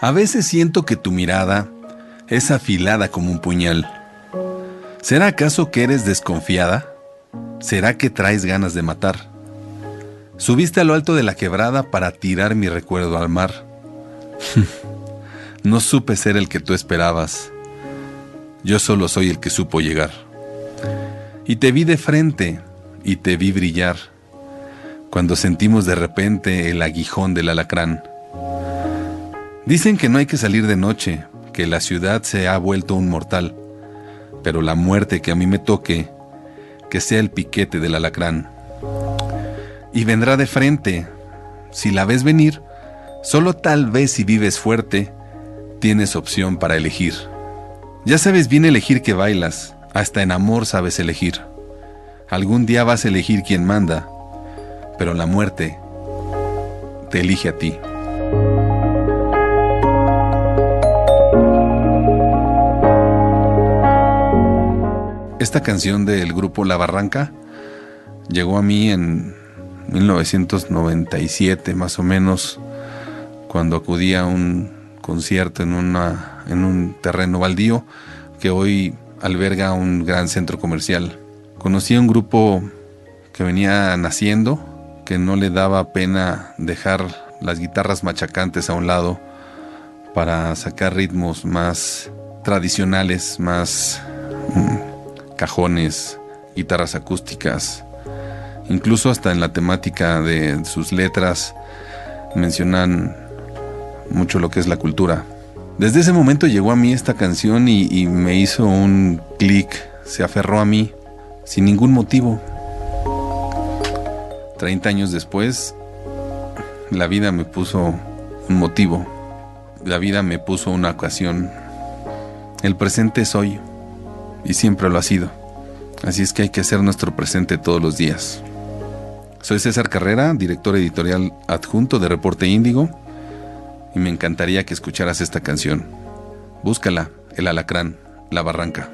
A veces siento que tu mirada es afilada como un puñal. ¿Será acaso que eres desconfiada? ¿Será que traes ganas de matar? Subiste a lo alto de la quebrada para tirar mi recuerdo al mar. no supe ser el que tú esperabas. Yo solo soy el que supo llegar. Y te vi de frente y te vi brillar cuando sentimos de repente el aguijón del alacrán. Dicen que no hay que salir de noche, que la ciudad se ha vuelto un mortal, pero la muerte que a mí me toque, que sea el piquete del alacrán. Y vendrá de frente. Si la ves venir, solo tal vez si vives fuerte, tienes opción para elegir. Ya sabes bien elegir que bailas, hasta en amor sabes elegir. Algún día vas a elegir quien manda, pero la muerte te elige a ti. Esta canción del grupo La Barranca llegó a mí en 1997 más o menos, cuando acudí a un concierto en, una, en un terreno baldío que hoy alberga un gran centro comercial. Conocí a un grupo que venía naciendo, que no le daba pena dejar las guitarras machacantes a un lado para sacar ritmos más tradicionales, más mm, cajones, guitarras acústicas, incluso hasta en la temática de sus letras mencionan mucho lo que es la cultura. Desde ese momento llegó a mí esta canción y, y me hizo un clic, se aferró a mí sin ningún motivo. 30 años después, la vida me puso un motivo, la vida me puso una ocasión. El presente es hoy y siempre lo ha sido. Así es que hay que hacer nuestro presente todos los días. Soy César Carrera, director editorial adjunto de Reporte Índigo, y me encantaría que escucharas esta canción. Búscala, El Alacrán, La Barranca.